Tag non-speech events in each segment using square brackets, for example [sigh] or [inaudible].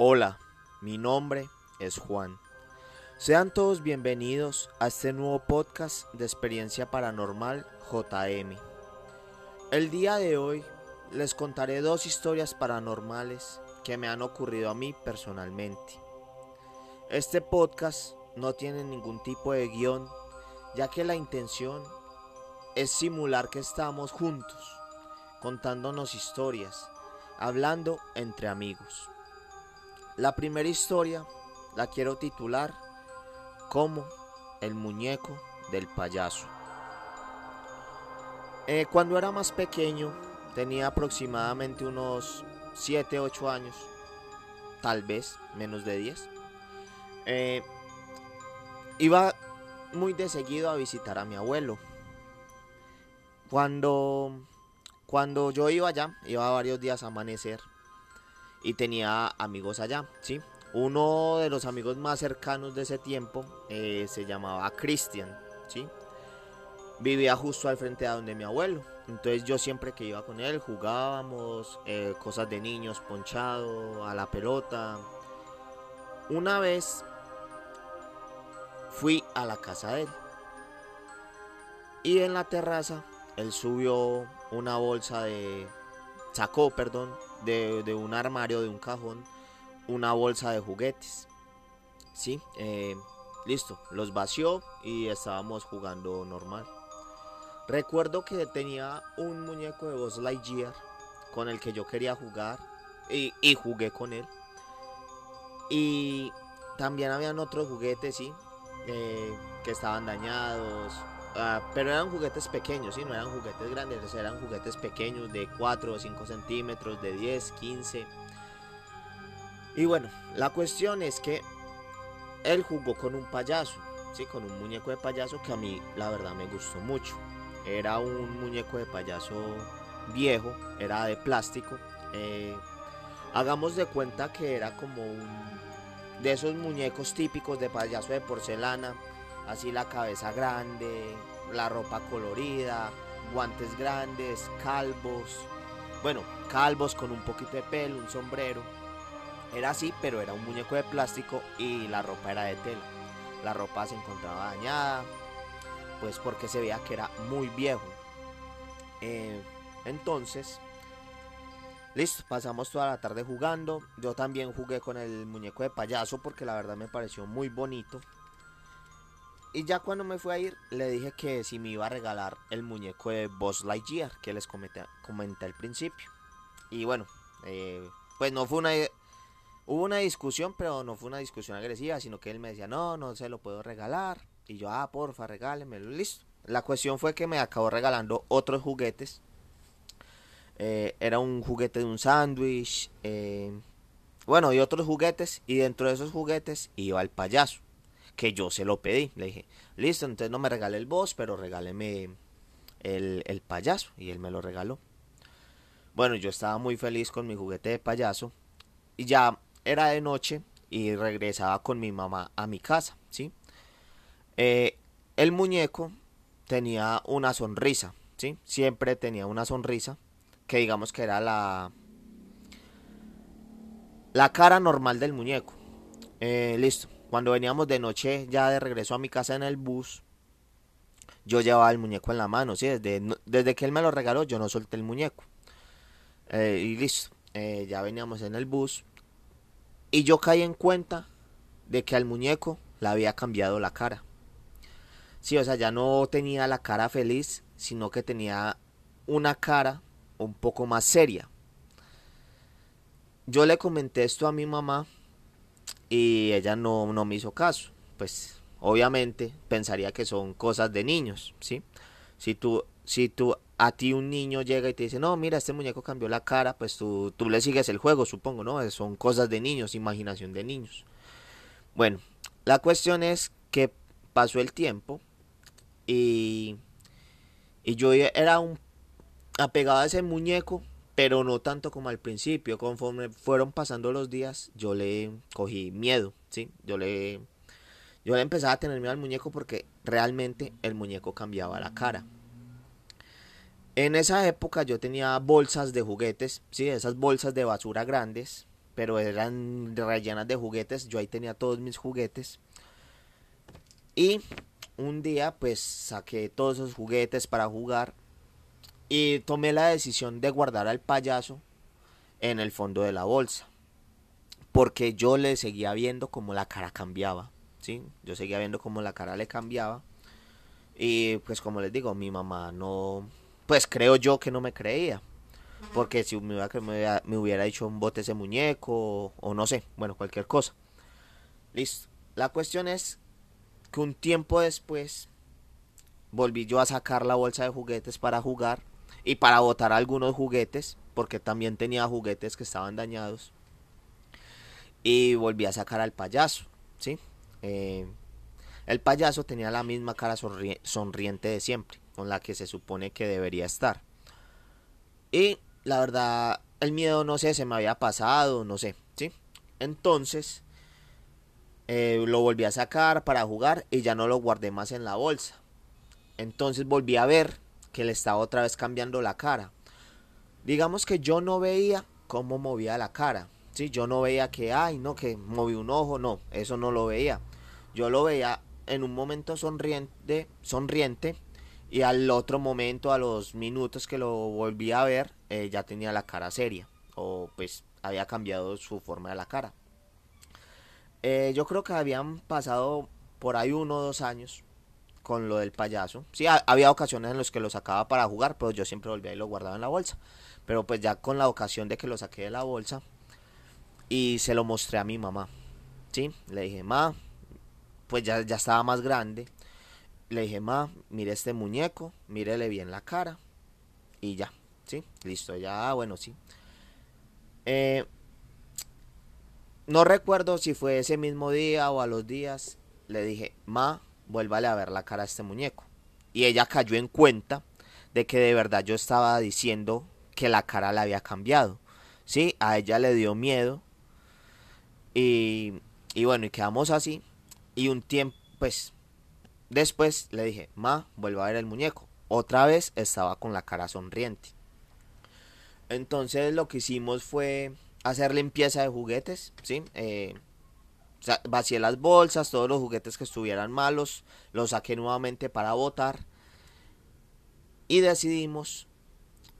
Hola, mi nombre es Juan. Sean todos bienvenidos a este nuevo podcast de experiencia paranormal JM. El día de hoy les contaré dos historias paranormales que me han ocurrido a mí personalmente. Este podcast no tiene ningún tipo de guion, ya que la intención es simular que estamos juntos, contándonos historias, hablando entre amigos. La primera historia la quiero titular como El muñeco del payaso. Eh, cuando era más pequeño, tenía aproximadamente unos 7, 8 años, tal vez menos de 10. Eh, iba muy de seguido a visitar a mi abuelo. Cuando, cuando yo iba allá, iba varios días a amanecer y tenía amigos allá, ¿sí? Uno de los amigos más cercanos de ese tiempo eh, se llamaba Christian, ¿sí? Vivía justo al frente de donde mi abuelo. Entonces yo siempre que iba con él jugábamos eh, cosas de niños, ponchado, a la pelota. Una vez fui a la casa de él. Y en la terraza él subió una bolsa de... sacó, perdón, de, un armario, de un cajón, una bolsa de juguetes. Sí, eh, listo, los vació y estábamos jugando normal. Recuerdo que tenía un muñeco de Buzz Lightyear con el que yo quería jugar y, jugué con él. Y también habían otros juguetes, sí, eh, que estaban dañados, Ah, pero eran juguetes pequeños, ¿sí? no eran juguetes grandes, eran juguetes pequeños de 4 o 5 centímetros, de 10, 15. Y bueno, la cuestión es que él jugó con un payaso, ¿sí? con un muñeco de payaso que a mí la verdad me gustó mucho. Era un muñeco de payaso viejo, era de plástico. Eh, hagamos de cuenta que era como un de esos muñecos típicos de payaso de porcelana así la cabeza grande, la ropa colorida, guantes grandes, calvos, bueno, calvos con un poquito de pelo, un sombrero. Era así, pero era un muñeco de plástico y la ropa era de tela. La ropa se encontraba dañada, pues porque se veía que era muy viejo. Eh, entonces, listo, pasamos toda la tarde jugando. Yo también jugué con el muñeco de payaso porque la verdad me pareció muy bonito. Y ya cuando me fui a ir, le dije que si me iba a regalar el muñeco de Buzz Lightyear que les comenté, comenté al principio. Y bueno, eh, pues no fue una... Hubo una discusión, pero no fue una discusión agresiva, sino que él me decía, no, no se lo puedo regalar. Y yo, ah, porfa, regálemelo, listo. La cuestión fue que me acabó regalando otros juguetes. Eh, era un juguete de un sándwich. Eh, bueno, y otros juguetes. Y dentro de esos juguetes iba el payaso que yo se lo pedí. Le dije, listo, entonces no me regale el boss, pero regáleme el, el payaso. Y él me lo regaló. Bueno, yo estaba muy feliz con mi juguete de payaso. Y ya era de noche y regresaba con mi mamá a mi casa, ¿sí? Eh, el muñeco tenía una sonrisa, ¿sí? Siempre tenía una sonrisa que digamos que era la la cara normal del muñeco. Eh, listo. Cuando veníamos de noche ya de regreso a mi casa en el bus, yo llevaba el muñeco en la mano, ¿sí? Desde, desde que él me lo regaló yo no solté el muñeco. Eh, y listo, eh, ya veníamos en el bus y yo caí en cuenta de que al muñeco le había cambiado la cara. Sí, o sea, ya no tenía la cara feliz, sino que tenía una cara un poco más seria. Yo le comenté esto a mi mamá y ella no, no me hizo caso. Pues obviamente pensaría que son cosas de niños, ¿sí? Si tú, si tú, a ti un niño llega y te dice, no, mira, este muñeco cambió la cara, pues tú, tú le sigues el juego, supongo, ¿no? Son cosas de niños, imaginación de niños. Bueno, la cuestión es que pasó el tiempo y, y yo era un apegado a ese muñeco pero no tanto como al principio. Conforme fueron pasando los días, yo le cogí miedo, ¿sí? Yo le, yo le empezaba a tener miedo al muñeco porque realmente el muñeco cambiaba la cara. En esa época yo tenía bolsas de juguetes, ¿sí? Esas bolsas de basura grandes, pero eran rellenas de juguetes. Yo ahí tenía todos mis juguetes. Y un día pues saqué todos esos juguetes para jugar y tomé la decisión de guardar al payaso en el fondo de la bolsa. Porque yo le seguía viendo como la cara cambiaba. ¿sí? Yo seguía viendo como la cara le cambiaba. Y pues como les digo, mi mamá no... Pues creo yo que no me creía. Porque si me hubiera, me hubiera dicho un bote ese muñeco o no sé, bueno, cualquier cosa. Listo. La cuestión es que un tiempo después volví yo a sacar la bolsa de juguetes para jugar y para botar algunos juguetes, porque también tenía juguetes que estaban dañados. Y volví a sacar al payaso, ¿sí? Eh, el payaso tenía la misma cara sonriente de siempre, con la que se supone que debería estar. Y la verdad, el miedo, no sé, se me había pasado, no sé, ¿sí? Entonces, eh, lo volví a sacar para jugar y ya no lo guardé más en la bolsa. Entonces volví a ver que le estaba otra vez cambiando la cara. Digamos que yo no veía cómo movía la cara. ¿sí? Yo no veía que, ay, no, que moví un ojo, no, eso no lo veía. Yo lo veía en un momento sonriente, sonriente y al otro momento, a los minutos que lo volví a ver, eh, ya tenía la cara seria o pues había cambiado su forma de la cara. Eh, yo creo que habían pasado por ahí uno o dos años con lo del payaso. Sí, había ocasiones en las que lo sacaba para jugar, pero yo siempre volvía y lo guardaba en la bolsa. Pero pues ya con la ocasión de que lo saqué de la bolsa y se lo mostré a mi mamá. Sí, le dije, ma, pues ya, ya estaba más grande. Le dije, ma, mire este muñeco, mírele bien la cara. Y ya, sí, listo, ya, bueno, sí. Eh, no recuerdo si fue ese mismo día o a los días. Le dije, ma, vuélvale a ver la cara a este muñeco. Y ella cayó en cuenta de que de verdad yo estaba diciendo que la cara le había cambiado. Sí, a ella le dio miedo. Y, y bueno, y quedamos así. Y un tiempo, pues, después le dije, ma, vuelva a ver el muñeco. Otra vez estaba con la cara sonriente. Entonces lo que hicimos fue hacer limpieza de juguetes, ¿sí? Eh, vacié las bolsas, todos los juguetes que estuvieran malos, los saqué nuevamente para botar. Y decidimos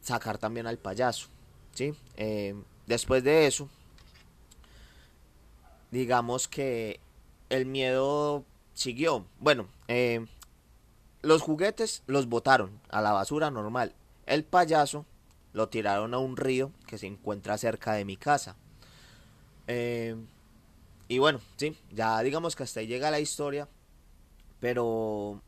sacar también al payaso, ¿sí? Eh, después de eso, digamos que el miedo siguió. Bueno, eh, los juguetes los botaron a la basura normal. El payaso lo tiraron a un río que se encuentra cerca de mi casa. Eh, y bueno, sí, ya digamos que hasta ahí llega la historia. Pero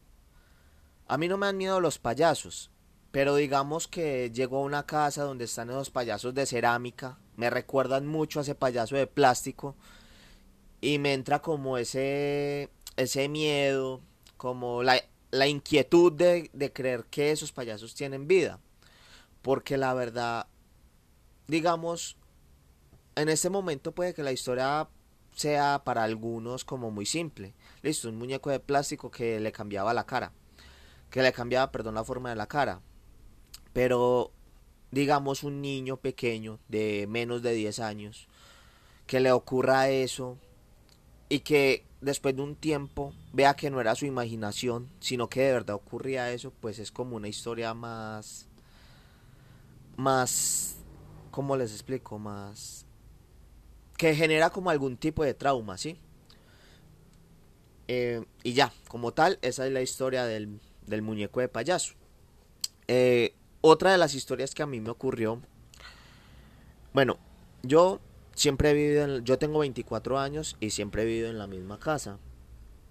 a mí no me han miedo los payasos. Pero digamos que llego a una casa donde están esos payasos de cerámica. Me recuerdan mucho a ese payaso de plástico. Y me entra como ese, ese miedo, como la, la inquietud de, de creer que esos payasos tienen vida. Porque la verdad, digamos, en este momento puede que la historia sea para algunos como muy simple. Listo, un muñeco de plástico que le cambiaba la cara. Que le cambiaba, perdón, la forma de la cara. Pero, digamos, un niño pequeño de menos de 10 años, que le ocurra eso y que después de un tiempo vea que no era su imaginación, sino que de verdad ocurría eso, pues es como una historia más más, ¿cómo les explico? Más... que genera como algún tipo de trauma, ¿sí? Eh, y ya, como tal, esa es la historia del, del muñeco de payaso. Eh, otra de las historias que a mí me ocurrió, bueno, yo siempre he vivido, en, yo tengo 24 años y siempre he vivido en la misma casa.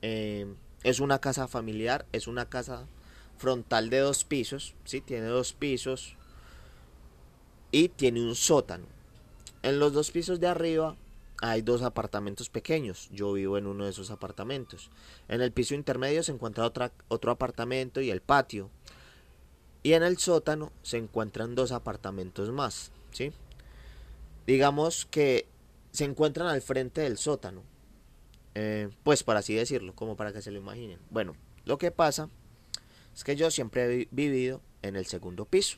Eh, es una casa familiar, es una casa frontal de dos pisos, ¿sí? Tiene dos pisos, y tiene un sótano. En los dos pisos de arriba hay dos apartamentos pequeños. Yo vivo en uno de esos apartamentos. En el piso intermedio se encuentra otro apartamento y el patio. Y en el sótano se encuentran dos apartamentos más. ¿sí? Digamos que se encuentran al frente del sótano. Eh, pues para así decirlo, como para que se lo imaginen. Bueno, lo que pasa es que yo siempre he vivido en el segundo piso.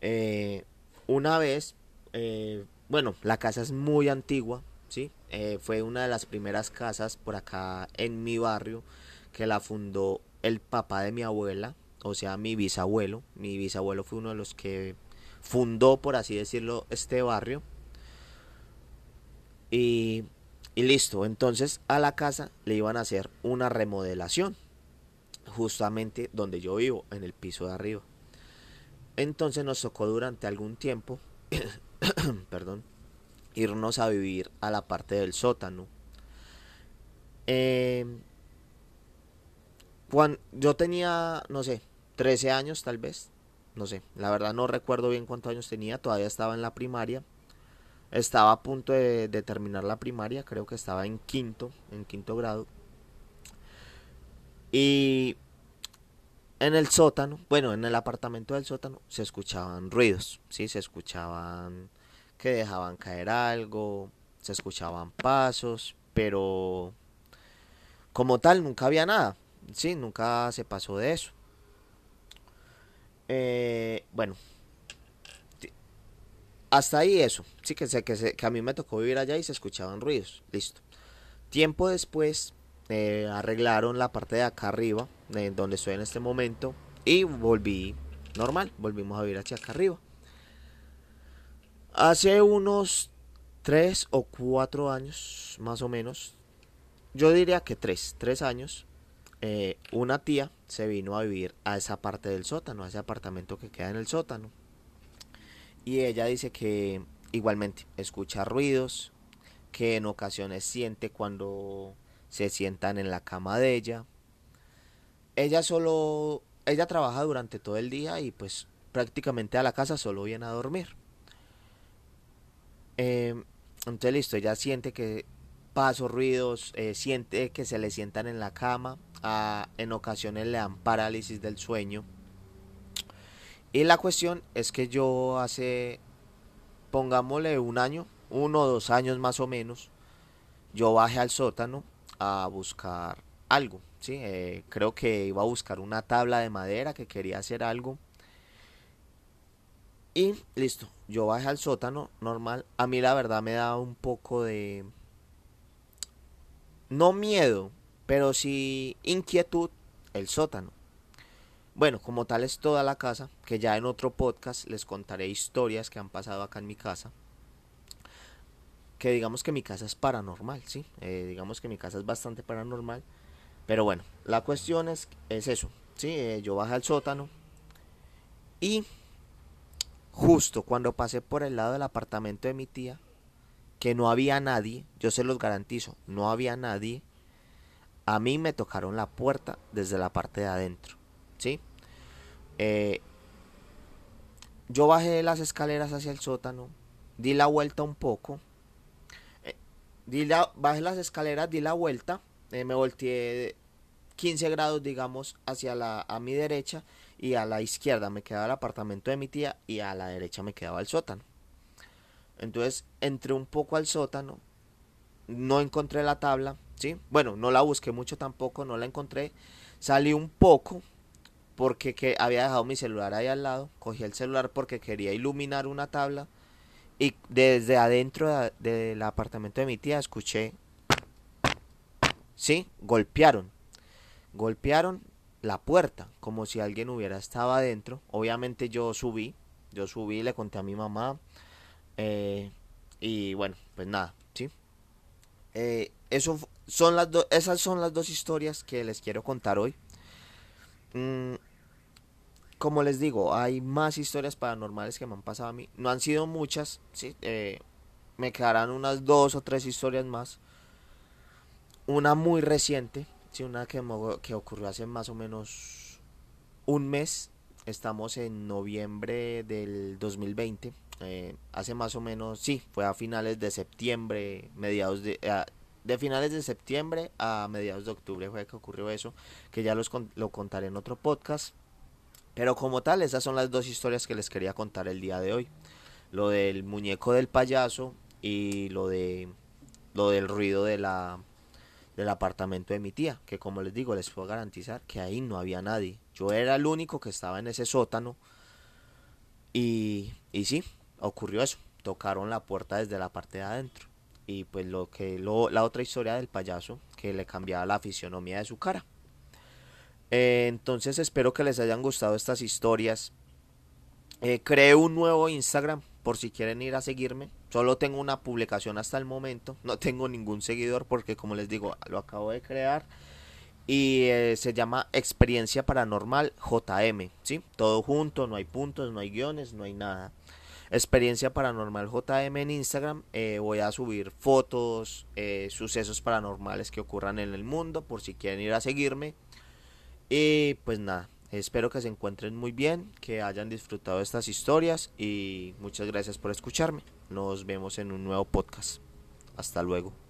Eh, una vez, eh, bueno, la casa es muy antigua, ¿sí? Eh, fue una de las primeras casas por acá en mi barrio que la fundó el papá de mi abuela, o sea, mi bisabuelo. Mi bisabuelo fue uno de los que fundó, por así decirlo, este barrio. Y, y listo, entonces a la casa le iban a hacer una remodelación, justamente donde yo vivo, en el piso de arriba. Entonces nos tocó durante algún tiempo, [coughs] perdón, irnos a vivir a la parte del sótano. Eh, cuando yo tenía, no sé, 13 años tal vez, no sé, la verdad no recuerdo bien cuántos años tenía, todavía estaba en la primaria. Estaba a punto de, de terminar la primaria, creo que estaba en quinto, en quinto grado. Y en el sótano, bueno, en el apartamento del sótano se escuchaban ruidos, sí, se escuchaban que dejaban caer algo, se escuchaban pasos, pero como tal nunca había nada, sí, nunca se pasó de eso. Eh, bueno, hasta ahí eso, sí que que, que a mí me tocó vivir allá y se escuchaban ruidos, listo. Tiempo después eh, arreglaron la parte de acá arriba, donde estoy en este momento, y volví normal, volvimos a vivir hacia acá arriba. Hace unos 3 o 4 años, más o menos, yo diría que 3, 3 años, eh, una tía se vino a vivir a esa parte del sótano, a ese apartamento que queda en el sótano. Y ella dice que igualmente escucha ruidos, que en ocasiones siente cuando se sientan en la cama de ella. Ella solo, ella trabaja durante todo el día y pues prácticamente a la casa solo viene a dormir. Eh, entonces listo, ella siente que pasos, ruidos, eh, siente que se le sientan en la cama, ah, en ocasiones le dan parálisis del sueño. Y la cuestión es que yo hace, pongámosle un año, uno o dos años más o menos, yo bajé al sótano a buscar algo. ¿Sí? Eh, creo que iba a buscar una tabla de madera que quería hacer algo. Y listo, yo bajé al sótano normal. A mí la verdad me da un poco de... No miedo, pero sí inquietud el sótano. Bueno, como tal es toda la casa, que ya en otro podcast les contaré historias que han pasado acá en mi casa que digamos que mi casa es paranormal, ¿sí? Eh, digamos que mi casa es bastante paranormal. Pero bueno, la cuestión es, es eso, ¿sí? Eh, yo bajé al sótano y justo cuando pasé por el lado del apartamento de mi tía, que no había nadie, yo se los garantizo, no había nadie, a mí me tocaron la puerta desde la parte de adentro, ¿sí? Eh, yo bajé las escaleras hacia el sótano, di la vuelta un poco, Di bajé las escaleras, di la vuelta, eh, me volteé 15 grados, digamos, hacia la, a mi derecha y a la izquierda me quedaba el apartamento de mi tía y a la derecha me quedaba el sótano. Entonces entré un poco al sótano, no encontré la tabla, ¿sí? Bueno, no la busqué mucho tampoco, no la encontré. Salí un poco porque que había dejado mi celular ahí al lado, cogí el celular porque quería iluminar una tabla y desde adentro del apartamento de mi tía escuché, sí, golpearon, golpearon la puerta, como si alguien hubiera estado adentro. Obviamente yo subí, yo subí, le conté a mi mamá. Eh, y bueno, pues nada, ¿sí? Eh, eso son las esas son las dos historias que les quiero contar hoy. Mm, como les digo, hay más historias paranormales que me han pasado a mí. No han sido muchas, ¿sí? Eh, me quedarán unas dos o tres historias más. Una muy reciente, ¿sí? una que, que ocurrió hace más o menos un mes. Estamos en noviembre del 2020. Eh, hace más o menos, sí, fue a finales de septiembre, mediados de... de finales de septiembre a mediados de octubre fue que ocurrió eso, que ya los, lo contaré en otro podcast. Pero como tal, esas son las dos historias que les quería contar el día de hoy. Lo del muñeco del payaso y lo de lo del ruido de la del apartamento de mi tía, que como les digo, les puedo garantizar que ahí no había nadie. Yo era el único que estaba en ese sótano y, y sí, ocurrió eso. tocaron la puerta desde la parte de adentro. Y pues lo que lo, la otra historia del payaso que le cambiaba la fisionomía de su cara. Eh, entonces espero que les hayan gustado estas historias. Eh, creé un nuevo Instagram por si quieren ir a seguirme. Solo tengo una publicación hasta el momento. No tengo ningún seguidor porque como les digo, lo acabo de crear. Y eh, se llama Experiencia Paranormal JM. ¿sí? Todo junto, no hay puntos, no hay guiones, no hay nada. Experiencia Paranormal JM en Instagram. Eh, voy a subir fotos, eh, sucesos paranormales que ocurran en el mundo por si quieren ir a seguirme. Y pues nada, espero que se encuentren muy bien, que hayan disfrutado estas historias y muchas gracias por escucharme. Nos vemos en un nuevo podcast. Hasta luego.